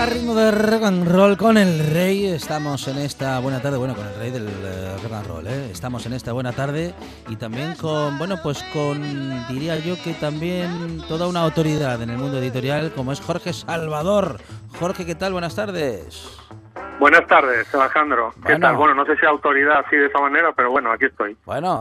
A ritmo de rock and roll con el rey, estamos en esta buena tarde, bueno, con el rey del eh, rock and roll, ¿eh? estamos en esta buena tarde y también con, bueno, pues con, diría yo que también toda una autoridad en el mundo editorial como es Jorge Salvador. Jorge, ¿qué tal? Buenas tardes. Buenas tardes, Alejandro. ¿Qué Bueno. tal? Bueno, no sé si autoridad así de esa manera, pero bueno, aquí estoy. Bueno,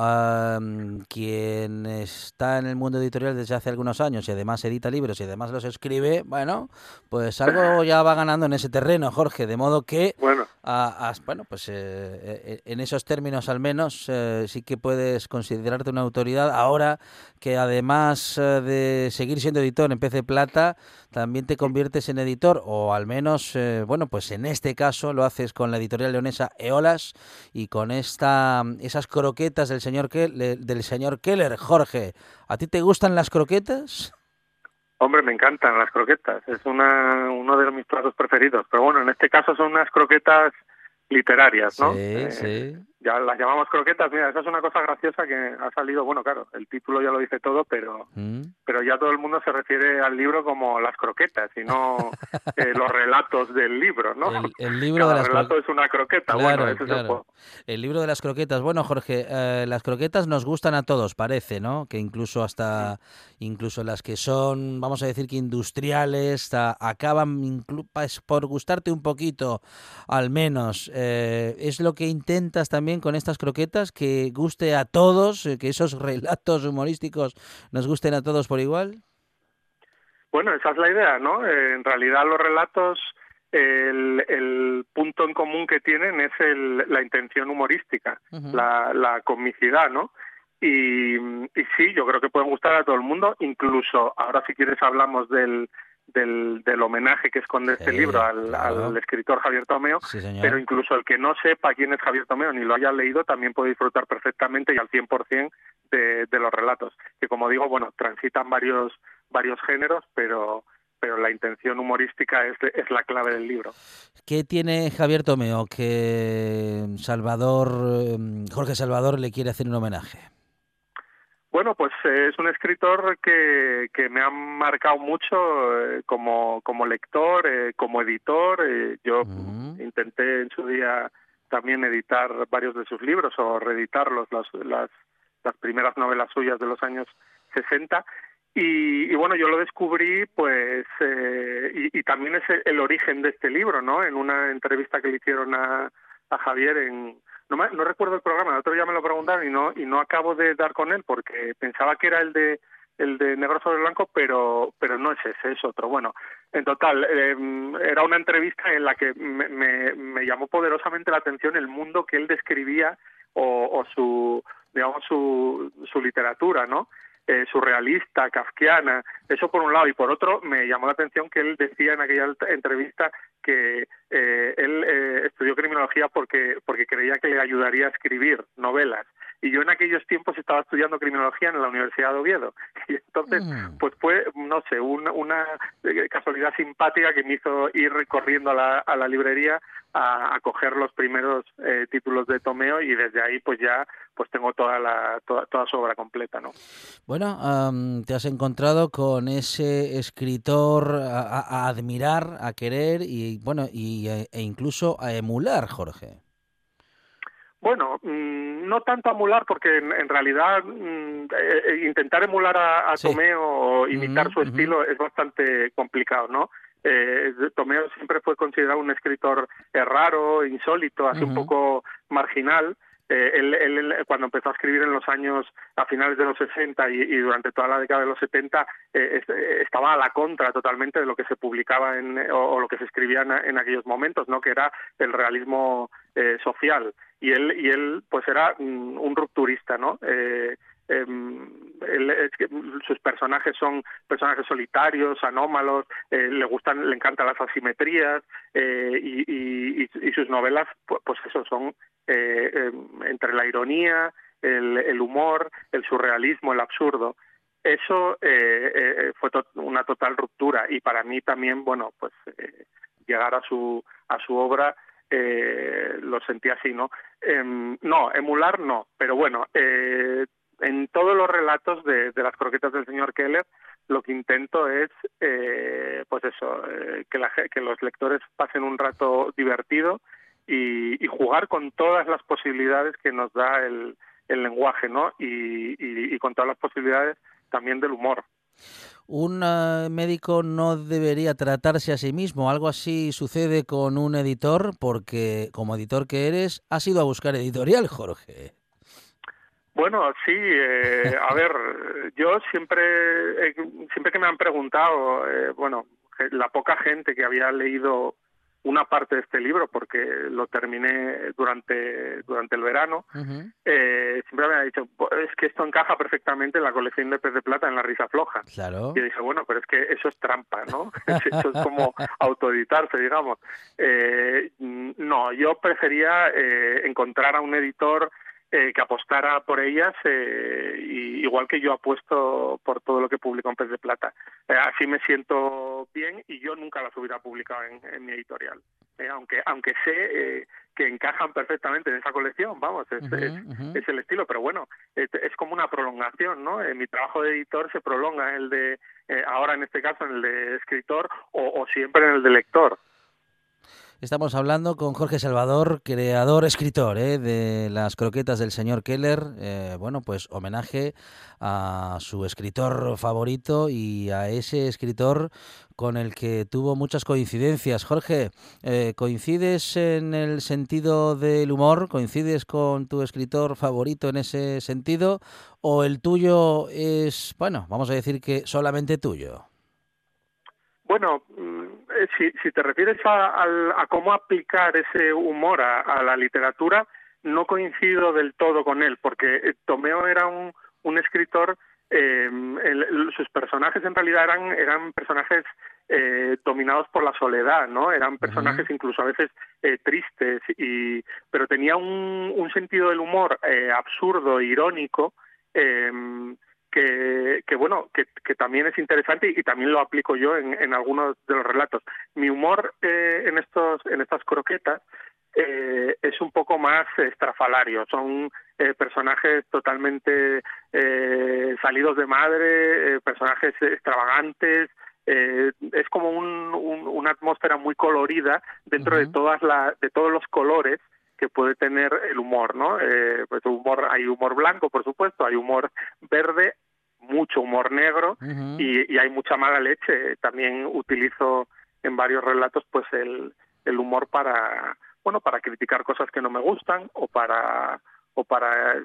quien está en el mundo editorial desde hace algunos años y además edita libros y además los escribe, bueno, pues algo ya va ganando en ese terreno, Jorge, de modo que Bueno, a- a- bueno, pues eh, eh, en esos términos al menos eh, sí que puedes considerarte una autoridad ahora que además eh, de seguir siendo editor en PC Plata, también te conviertes en editor o al menos, eh, bueno, pues en este caso lo haces con la editorial leonesa Eolas y con esta esas croquetas del señor Kel- del señor Keller, Jorge. ¿A ti te gustan las croquetas? hombre, me encantan las croquetas. Es una, uno de mis platos preferidos. Pero bueno, en este caso son unas croquetas literarias, ¿no? Sí, Eh, sí. Ya las llamamos croquetas. Mira, esa es una cosa graciosa que ha salido. Bueno, claro, el título ya lo dice todo, pero Mm. pero ya todo el mundo se refiere al libro como las croquetas y no eh, los relatos del libro, ¿no? El, el libro de las relato es una croqueta. Claro, bueno, ese es el juego. El libro de las croquetas. Bueno, Jorge, eh, las croquetas nos gustan a todos, parece, ¿no? Que incluso hasta, incluso las que son, vamos a decir que industriales, a- acaban por gustarte un poquito, al menos. Eh, es lo que intentas también con estas croquetas, que guste a todos, eh, que esos relatos humorísticos nos gusten a todos por igual. Bueno, esa es la idea, ¿no? Eh, en realidad los relatos, el, el punto en común que tienen es el, la intención humorística, la, la comicidad, ¿no? Y, y sí, yo creo que pueden gustar a todo el mundo, incluso ahora si quieres hablamos del, del, del homenaje que esconde este libro al, claro. al escritor Javier Tomeo, Sí, pero incluso el que no sepa quién es Javier Tomeo ni lo haya leído también puede disfrutar perfectamente y al 100% de, de los relatos, que como digo, bueno, transitan varios varios géneros, pero pero la intención humorística es, es la clave del libro. ¿Qué tiene Javier Tomeo que Salvador, eh, Jorge Salvador le quiere hacer un homenaje? Bueno, pues eh, es un escritor que, que me ha marcado mucho eh, como, como lector, eh, como editor. eh, yo Ujú. intenté en su día también editar varios de sus libros o reeditarlos, las, las, las primeras novelas suyas de los años 60. Y, y bueno, yo lo descubrí, pues, eh, y, y también es el origen de este libro, ¿no? En una entrevista que le hicieron a, a Javier en, no, recuerdo el programa, el otro día me lo preguntaron y no y no acabo de dar con él porque pensaba que era el de el de negro sobre blanco, pero pero no es ese, es otro. Bueno, en total eh, era una entrevista en la que me, me, me llamó poderosamente la atención el mundo que él describía o, su digamos su, su literatura, ¿no? Eh, surrealista, kafkiana, eso por un lado, y por otro me llamó la atención que él decía en aquella entrevista que eh, él eh, estudió criminología porque, porque creía que le ayudaría a escribir novelas. Y yo en aquellos tiempos estaba estudiando criminología en la Universidad de Oviedo. Y entonces, mm. pues fue, no sé, una, una casualidad simpática que me hizo ir corriendo a la, a la librería a, coger los primeros eh, títulos de Tomeo y desde ahí pues ya pues tengo toda la toda, toda su obra completa no bueno te has encontrado con ese escritor a, admirar a querer y bueno y, e, e incluso a emular Jorge bueno, mm, no tanto emular, porque en, realidad mm, eh, eh, intentar emular a, Tomeo o imitar su estilo es bastante complicado, ¿no? Eh, Tomeo siempre fue considerado un escritor eh, raro, insólito, así un poco marginal. Eh, él, cuando empezó a escribir en los años a finales de los 60 y, durante toda la década de los 70 eh, estaba a la contra totalmente de lo que se publicaba en, o, lo que se escribía en, aquellos momentos, no que era el realismo social y él y él pues era mm, un rupturista, ¿no? Eh, sus personajes son personajes solitarios, anómalos, eh, le gustan, le encantan las asimetrías eh, y, sus novelas, pues, eso son em, entre la ironía, el, humor, el surrealismo, el absurdo. Eso fue una total ruptura y para mí también, bueno, pues llegar a su a su obra lo sentí así, ¿no? Em, no, emular no, pero bueno, eh, en todos los relatos de, las croquetas del señor Keller, lo que intento es, eh, pues eso, eh, que, la, que los lectores pasen un rato divertido y, jugar con todas las posibilidades que nos da el, lenguaje, ¿no? Y, con todas las posibilidades también del humor. Un eh, médico no debería tratarse a sí mismo. Algo así sucede con un editor, porque como editor que eres, has ido a buscar editorial, Jorge. Bueno, sí, eh, a ver, yo siempre, siempre que me han preguntado, eh, bueno, la poca gente que había leído una parte de este libro, porque lo terminé durante, durante el verano, eh, siempre me ha dicho, es que esto encaja perfectamente en la colección de pez de plata en la risa floja. Claro. Y dije, bueno, pero es que eso es trampa, ¿no? eso es como autoeditarse, digamos. Eh, no, yo prefería eh, encontrar a un editor eh, que apostara por ellas, eh, y, igual que yo apuesto por todo lo que publico en Pez de Plata. Eh, así me siento bien y yo nunca las hubiera publicado en, mi editorial. aunque aunque sé que encajan perfectamente en esa colección, vamos, es, es, el estilo, pero bueno, es, como una prolongación, ¿no? mi trabajo de editor se prolonga, el de, ahora en este caso, en el de escritor o, o siempre en el de lector. Estamos hablando con Jorge Salvador, creador, escritor ¿eh? de las croquetas del señor Keller. Eh, bueno, pues homenaje a su escritor favorito y a ese escritor con el que tuvo muchas coincidencias. Jorge, eh, ¿coincides en el sentido del humor? ¿Coincides con tu escritor favorito en ese sentido? ¿O el tuyo es, bueno, vamos a decir que solamente tuyo? Bueno, mm, si, si te refieres a, cómo aplicar ese humor a, la literatura, no coincido del todo con él, porque eh, Tomeo era un, un escritor, eh, sus personajes en realidad eran, eran personajes eh, dominados por la soledad, ¿no? Eran personajes incluso a veces eh, tristes, y, pero tenía un, un sentido del humor eh, absurdo, irónico, eh, que, que bueno, que, que, también es interesante y, también lo aplico yo en, en, algunos de los relatos. Mi humor eh, en estos, en estas croquetas eh, es un poco más estrafalario. Son eh, personajes totalmente eh, salidos de madre, eh, personajes extravagantes. Eh, es como un, un, una atmósfera muy colorida dentro de todas la, de todos los colores que puede tener el humor, ¿no? Eh, pues humor, hay humor blanco, por supuesto, hay humor verde, mucho humor negro y, hay mucha mala leche. También utilizo en varios relatos, pues el, el humor para, bueno, para criticar cosas que no me gustan o para o para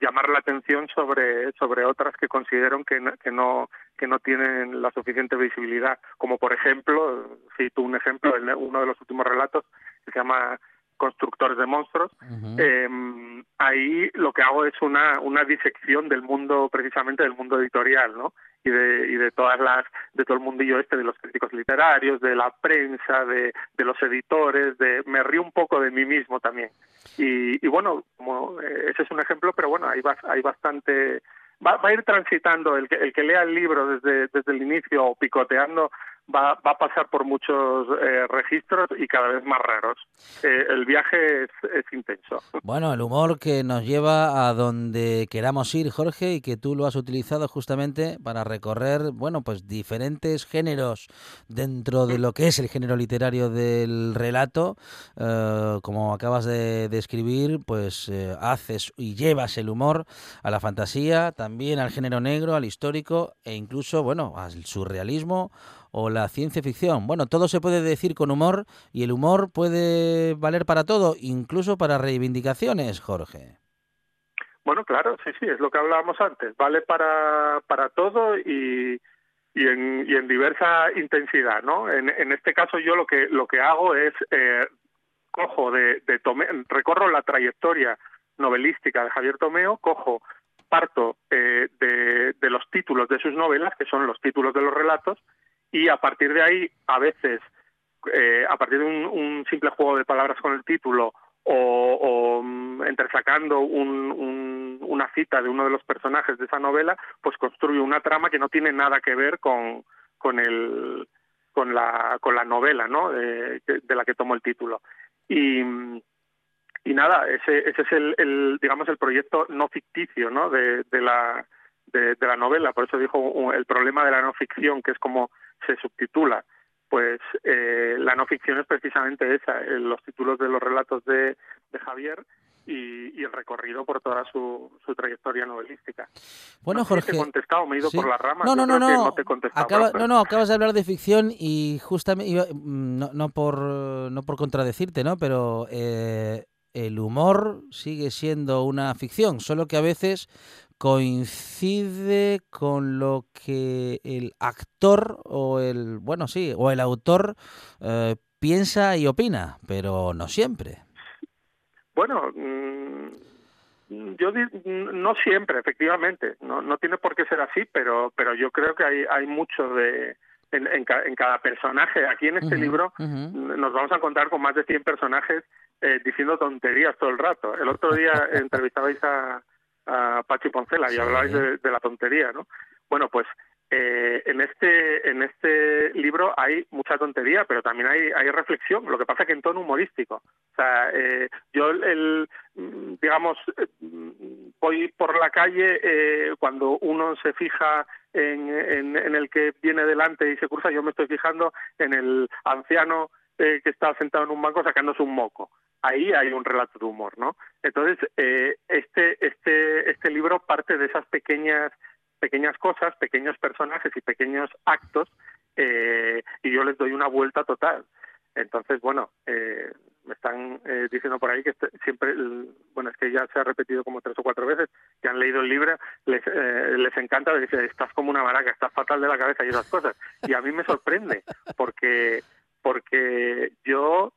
llamar la atención sobre sobre otras que considero que no, que no que no tienen la suficiente visibilidad como por ejemplo cito un ejemplo uno de los últimos relatos que se llama constructores de monstruos. Em, ahí lo que hago es una, una disección del mundo, precisamente del mundo editorial, ¿no? Y de, y de todas las, de todo el mundillo este, de los críticos literarios, de la prensa, de, de los editores, de, me río un poco de mí mismo también. Y, y bueno, como, eh, ese es un ejemplo, pero bueno, hay, hay bastante, va, va, a ir transitando el que, el que lea el libro desde, desde el inicio o picoteando va, va a pasar por muchos eh, registros y cada vez más raros. Eh, el viaje es, intenso. Bueno, el humor que nos lleva a donde queramos ir, Jorge, y que tú lo has utilizado justamente para recorrer, bueno, pues diferentes géneros dentro de lo que es el género literario del relato. Eh, como acabas de describir, pues haces y llevas el humor a la fantasía, también al género negro, al histórico e incluso, bueno, al surrealismo o la ciencia ficción. Bueno, todo se puede decir con humor y el humor puede valer para todo, incluso para reivindicaciones, Jorge. Bueno, claro, sí, sí, es lo que hablábamos antes. Vale para, para todo y, y, en, y en diversa intensidad, ¿no? En, en este caso yo lo que, lo que hago es, eh, cojo de, de tome, recorro la trayectoria novelística de Javier Tomeo, cojo parto eh, de, de los títulos de sus novelas, que son los títulos de los relatos, y a partir de ahí, a veces, eh, a partir de un, simple juego de palabras con el título o, o mm, entresacando un, un, una cita de uno de los personajes de esa novela, pues construye una trama que no tiene nada que ver con, con el con la con la novela, ¿no? De, de la que tomo el título. Y y nada, ese, ese es el, el digamos el proyecto no ficticio, ¿no? De, de la de, de, la novela. Por eso dijo el problema de la no ficción, que es como se subtitula. Pues eh, la no ficción es precisamente esa, eh, los títulos de los relatos de, de Javier y, y, el recorrido por toda su, su trayectoria novelística. Bueno, no Jorge. Te he contestado, me he ido ¿sí? por las ramas. No, no, no, no. no, te Acaba, no, no, acabas de hablar de ficción y justamente, no, no, por, no por contradecirte, ¿no? Pero eh, el humor sigue siendo una ficción, solo que a veces coincide con lo que el actor o el, bueno, sí, o el autor eh, piensa y opina, pero no siempre. Bueno, mmm, yo no siempre, efectivamente, no, no tiene por qué ser así, pero, pero yo creo que hay, hay mucho de, en, en, en, cada personaje. Aquí en este uh -huh, libro uh -huh. nos vamos a encontrar con más de 100 personajes eh, diciendo tonterías todo el rato. El otro día entrevistabais a, a Pachi Poncela y sí. hablabais de, de, la tontería, ¿no? Bueno, pues eh, en este en este libro hay mucha tontería, pero también hay, hay reflexión. Lo que pasa que en tono humorístico. O sea, eh, yo el, el, digamos voy por la calle eh, cuando uno se fija en, en, en, el que viene delante y se cruza, yo me estoy fijando en el anciano eh, que está sentado en un banco sacándose un moco. Ahí hay un relato de humor, ¿no? Entonces, eh, este, este, este libro parte de esas pequeñas pequeñas cosas, pequeños personajes y pequeños actos, eh, y yo les doy una vuelta total. Entonces, bueno, eh, me están diciendo por ahí que este, siempre, bueno, es que ya se ha repetido como tres o cuatro veces, que han leído el libro, les, les encanta, estás como una maraca, estás fatal de la cabeza y esas cosas. Y a mí me sorprende, porque, porque yo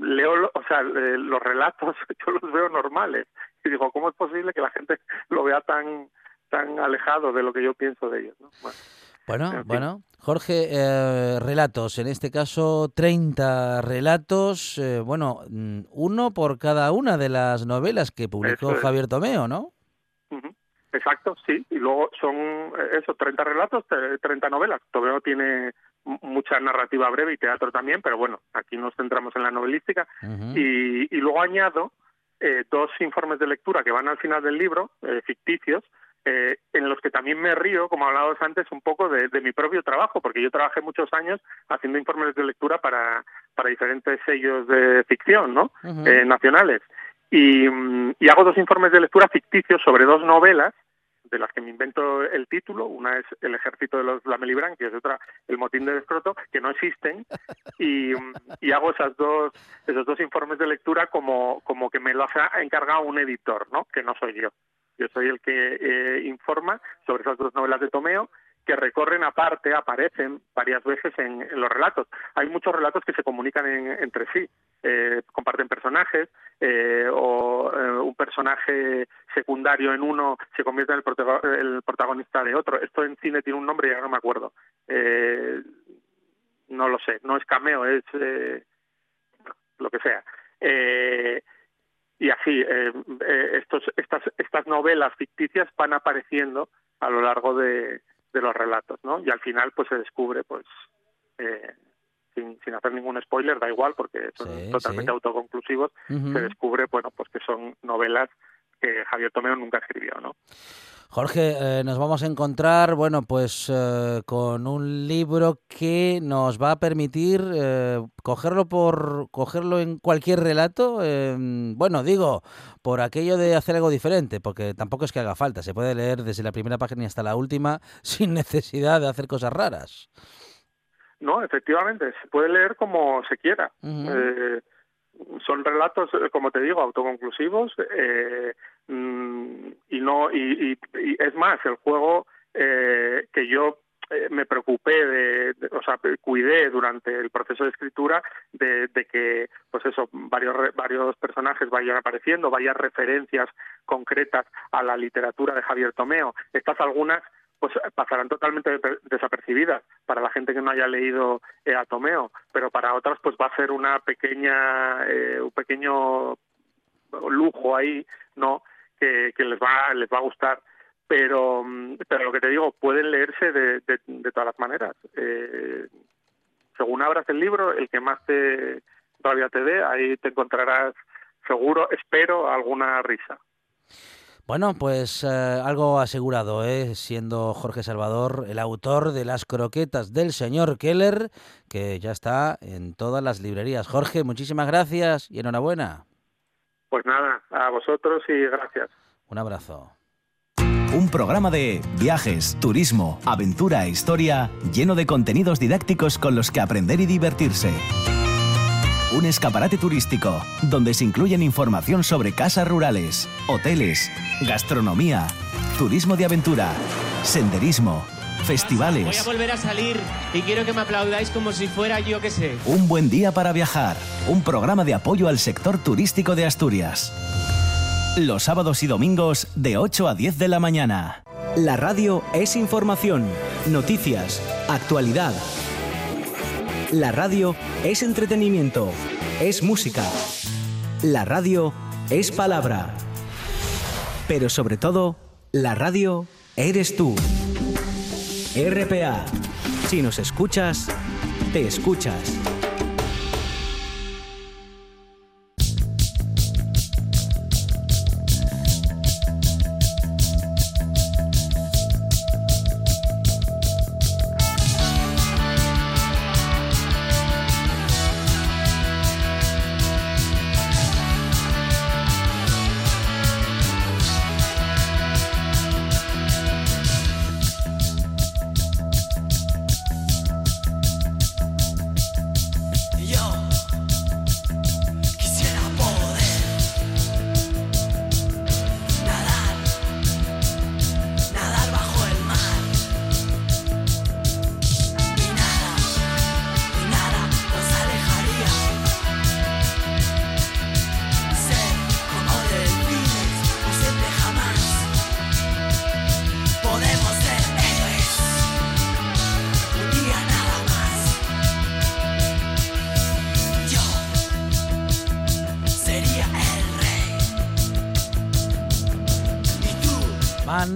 leo, o sea, los relatos, yo los veo normales. Y digo, ¿cómo es posible que la gente lo vea tan tan alejado de lo que yo pienso de ellos? ¿no? Bueno. Bueno, bueno. Jorge, eh, relatos, en este caso 30 relatos, eh, bueno, uno por cada una de las novelas que publicó es. Javier Tomeo, ¿no? Uh -huh. Exacto, sí, y luego son eh, eso, 30 relatos, 30 novelas. Tomeo tiene mucha narrativa breve y teatro también, pero bueno, aquí nos centramos en la novelística. Uh -huh. y, y, luego añado eh, dos informes de lectura que van al final del libro, eh, ficticios, eh, en los que también me río, como hablábamos antes, un poco de, de, mi propio trabajo, porque yo trabajé muchos años haciendo informes de lectura para, para diferentes sellos de ficción ¿no? Uh -huh. eh, nacionales. Y, y, hago dos informes de lectura ficticios sobre dos novelas, de las que me invento el título. Una es El ejército de los Lamelibranquios y otra El motín de Escroto, que no existen. Y, y hago esas dos, esos dos informes de lectura como, como que me los ha encargado un editor, ¿no? que no soy yo. Yo soy el que eh, informa sobre esas dos novelas de Tomeo que recorren aparte, aparecen varias veces en, los relatos. Hay muchos relatos que se comunican entre sí, eh, comparten personajes, eh, o eh, un personaje secundario en uno se convierte en el, protagonista de otro. Esto en cine tiene un nombre, ya no me acuerdo. no lo sé, no es cameo, es lo que sea. y así, estos, estas, estas novelas ficticias van apareciendo a lo largo de, de los relatos, ¿no? Y al final, pues se descubre, pues, eh, sin, sin hacer ningún spoiler, da igual, porque son totalmente autoconclusivos, se descubre, bueno, pues que son novelas que Javier Tomeo nunca escribió, ¿no? Jorge, eh, nos vamos a encontrar, bueno, pues eh, con un libro que nos va a permitir eh, cogerlo por cogerlo en cualquier relato. Em, bueno, digo, por aquello de hacer algo diferente, porque tampoco es que haga falta. Se puede leer desde la primera página hasta la última sin necesidad de hacer cosas raras. No, efectivamente, se puede leer como se quiera son relatos, eh, como te digo, autoconclusivos eh, mm, y no y, es más el juego eh, que yo eh, me preocupé de, o sea cuidé durante el proceso de escritura de, que pues eso varios varios personajes vayan apareciendo varias referencias concretas a la literatura de Javier Tomeo estas algunas pues pasarán totalmente desapercibidas para la gente que no haya leído eh, Atomeo, pero para otras pues va a ser una pequeña, eh, un pequeño lujo ahí, ¿no? Que, les va, les va a gustar. Pero, mm, pero lo que te digo, pueden leerse de, de, todas las maneras. Eh, según abras el libro, el que más te todavía te dé, ahí te encontrarás seguro, espero, alguna risa. Bueno, pues eh, algo asegurado, ¿eh? siendo Jorge Salvador el autor de Las croquetas del señor Keller, que ya está en todas las librerías. Jorge, muchísimas gracias y enhorabuena. Pues nada, a vosotros y gracias. Un abrazo. Un programa de viajes, turismo, aventura e historia lleno de contenidos didácticos con los que aprender y divertirse un escaparate turístico donde se incluyen información sobre casas rurales, hoteles, gastronomía, turismo de aventura, senderismo, festivales. Voy a volver a salir y quiero que me aplaudáis como si fuera yo que sé. Un buen día para viajar, un programa de apoyo al sector turístico de Asturias. Los sábados y domingos de 8 a 10 de la mañana. La radio es información, noticias, actualidad la radio es entretenimiento, es música. La radio es palabra. Pero sobre todo, la radio eres tú. RPA. Si nos escuchas, te escuchas.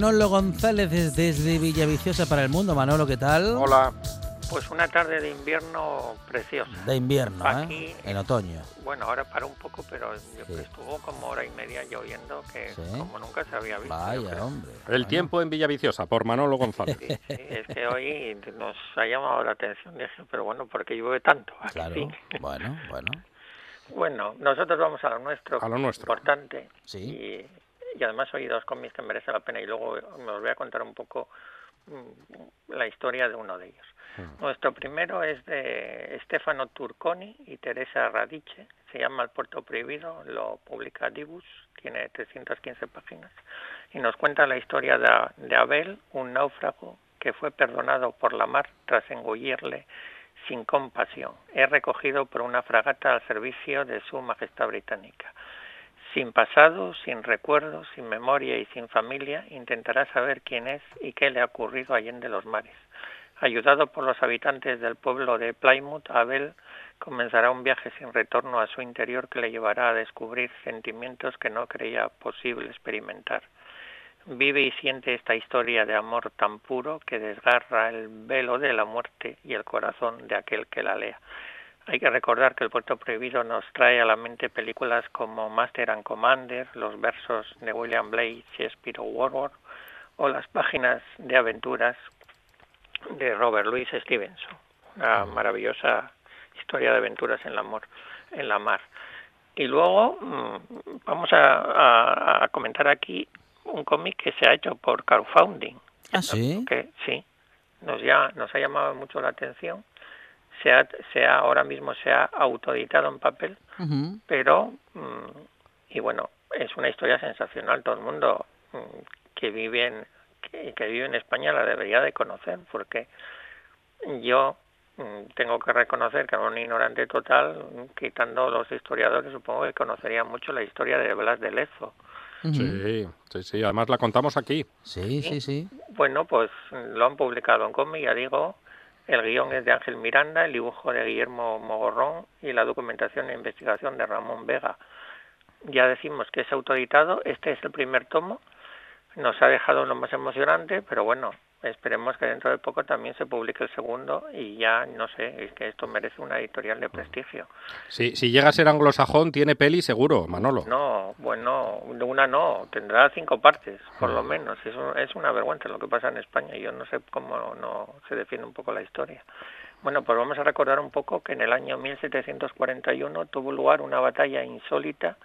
Manolo González desde Villaviciosa para el mundo. Manolo, ¿qué tal? Hola. Pues una tarde de invierno preciosa. De invierno, ¿eh? Aquí, En otoño. Bueno, ahora para un poco, pero estuvo como hora y media lloviendo que como nunca se había visto. Vaya, hombre. El tiempo en Villaviciosa, por Manolo González. Sí, es que hoy nos ha llamado la atención, dije, pero bueno, ¿por qué llueve tanto? claro, bueno, bueno. Bueno, nosotros vamos a lo nuestro. A lo nuestro. Importante. Sí y además hay dos cómics que merece la pena y luego os voy a contar un poco mm, la historia de uno de ellos. Mm. Nuestro primero es de Stefano Turconi y Teresa Radice, se llama El puerto prohibido, lo publica Dibus, tiene 315 páginas y nos cuenta la historia de, de Abel, un náufrago que fue perdonado por la mar tras engullirle sin compasión. Es recogido por una fragata al servicio de Su Majestad Británica. Sin pasado, sin recuerdos, sin memoria y sin familia, intentará saber quién es y qué le ha ocurrido allende los mares. Ayudado por los habitantes del pueblo de Plymouth, Abel comenzará un viaje sin retorno a su interior que le llevará a descubrir sentimientos que no creía posible experimentar. Vive y siente esta historia de amor tan puro que desgarra el velo de la muerte y el corazón de aquel que la lea. Hay que recordar que el Puerto Prohibido nos trae a la mente películas como Master and Commander, los versos de William Blake, Shakespeare o Warworth, o las páginas de aventuras de Robert Louis Stevenson, una maravillosa historia de aventuras en la, amor, en la mar. Y luego mm, vamos a, a, comentar aquí un cómic que se ha hecho por crowdfunding. ¿Ah, sí? Que sí, nos, ya, nos ha llamado mucho la atención. Se ha, se ha, ahora mismo se ha autoeditado en papel, pero, mm, y bueno, es una historia sensacional. Todo el mundo mm, que vive en, que, que vive en España la debería de conocer, porque yo mm, tengo que reconocer que era un ignorante total, quitando los historiadores, supongo que conocería mucho la historia de Blas de Lezo. Sí, sí, sí, además la contamos aquí. Sí, sí, sí. Bueno, pues lo han publicado en cómic, ya digo, el guion es de Ángel Miranda, el dibujo de Guillermo Mogorrón y la documentación e investigación de Ramón Vega. Ya decimos que es autoeditado, este es el primer tomo, nos ha dejado lo más emocionante, pero bueno, esperemos que dentro de poco también se publique el segundo y ya, no sé, es que esto merece una editorial de prestigio. Sí, si llega a ser anglosajón, tiene peli seguro, Manolo. No, bueno, una no, tendrá cinco partes, por lo menos. Es, es una vergüenza lo que pasa en España y yo no sé cómo no se defiende un poco la historia. Bueno, pues vamos a recordar un poco que en el año 1741 tuvo lugar una batalla insólita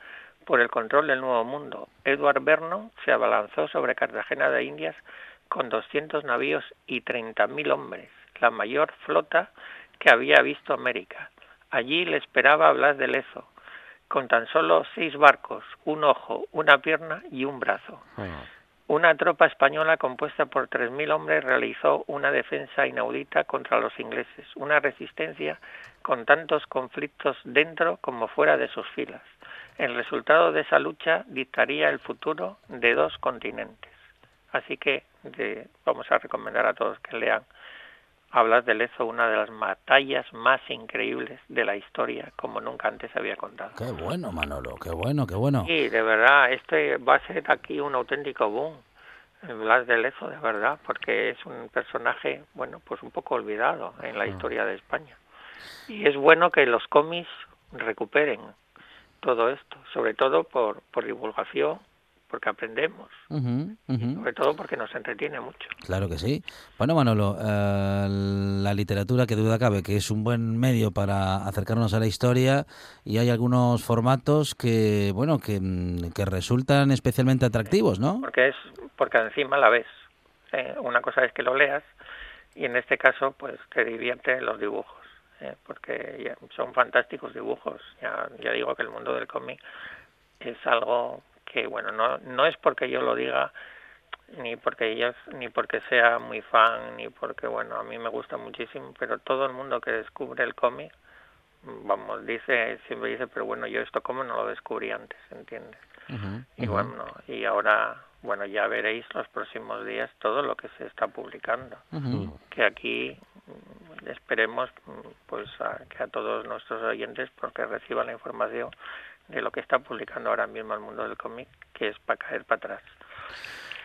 por el control del Nuevo Mundo. Edward Vernon se abalanzó sobre Cartagena de Indias con 200 navíos y 30.000 hombres, la mayor flota que había visto América. Allí le esperaba Blas de Lezo, con tan solo seis barcos, un ojo, una pierna y un brazo. Una tropa española compuesta por 3.000 hombres realizó una defensa inaudita contra los ingleses, una resistencia con tantos conflictos dentro como fuera de sus filas. El resultado de esa lucha dictaría el futuro de dos continentes. Así que vamos a recomendar a todos que lean Hablas de Lezo, una de las batallas más increíbles de la historia, como nunca antes había contado. Qué bueno, Manolo, qué bueno, qué bueno. Sí, de verdad, este va a ser aquí un auténtico boom. Blas de Lezo, de verdad, porque es un personaje, bueno, pues un poco olvidado en la mm. historia de España. Y es bueno que los cómics recuperen todo esto, sobre todo por, por divulgación, porque aprendemos, sobre todo porque nos entretiene mucho. Claro que sí. Bueno, Manolo, eh, la literatura, que duda cabe, que es un buen medio para acercarnos a la historia y hay algunos formatos que, bueno, que, que resultan especialmente atractivos, ¿no? Porque es, porque encima la ves. Eh, una cosa es que lo leas y en este caso, pues te divierte los dibujos. ¿eh? porque son fantásticos dibujos. Ya, ya digo que el mundo del cómic es algo que, bueno, no, no es porque yo lo diga, ni porque ellos, ni porque sea muy fan, ni porque, bueno, a mí me gusta muchísimo, pero todo el mundo que descubre el cómic, vamos, dice, siempre dice, pero bueno, yo esto como no lo descubrí antes, ¿entiendes? y bueno, y ahora, bueno, ya veréis los próximos días todo lo que se está publicando, que aquí esperemos pues a, que a todos nuestros oyentes porque reciban la información de lo que está publicando ahora mismo el mundo del cómic que es para caer para atrás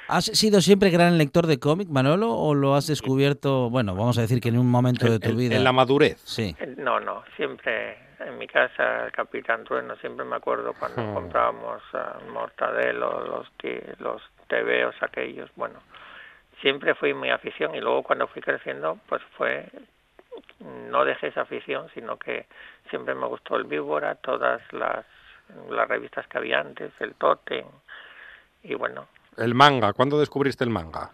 ¿Has sido siempre gran lector de cómic, Manolo, o lo has descubierto, bueno, vamos a decir que en un momento de tu vida? En la madurez. Sí. No, no, siempre en mi casa, el Capitán Trueno, siempre me acuerdo cuando hmm. comprábamos uh, Mortadelo, los, los tebeos aquellos, bueno, siempre fui muy afición y luego cuando fui creciendo, pues fue no dejé esa afición, sino que siempre me gustó el víbora, todas las, las revistas que había antes, el Totem, y bueno. ¿El manga? ¿Cuándo descubriste el manga?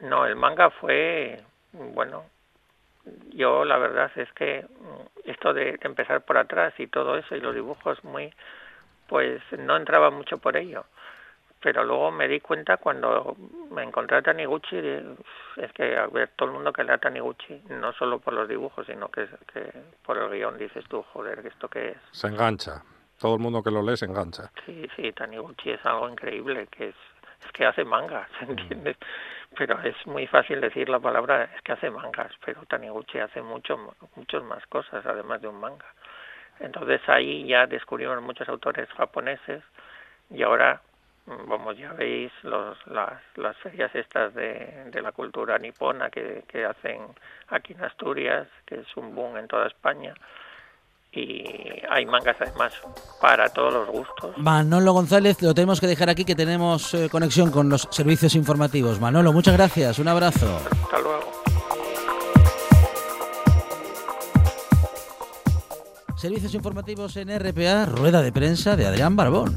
No, el manga fue, bueno, yo la verdad es que esto de, empezar por atrás y todo eso y los dibujos muy, pues no entraba mucho por ello pero luego me di cuenta cuando me encontré a Taniguchi, es que a ver, todo el mundo que lea Taniguchi, no solo por los dibujos, sino que, que por el guion dices tú, joder, ¿esto qué es? Se engancha. Todo el mundo que lo lee se engancha. Sí, sí, Taniguchi es algo increíble, que es, es que hace mangas, ¿entiendes? Pero es muy fácil decir la palabra, es que hace mangas, pero Taniguchi hace mucho, muchas más cosas, además de un manga. Entonces ahí ya descubrimos muchos autores japoneses y ahora vamos ya veis los, las, las ferias estas de, de la cultura nipona que, que hacen aquí en Asturias que es un boom en toda España y hay mangas además para todos los gustos. Manolo González, lo tenemos que dejar aquí que tenemos eh, conexión con los servicios informativos. Manolo, muchas gracias, un abrazo. Hasta luego. Servicios informativos en RPA, rueda de prensa de Adrián Barbón.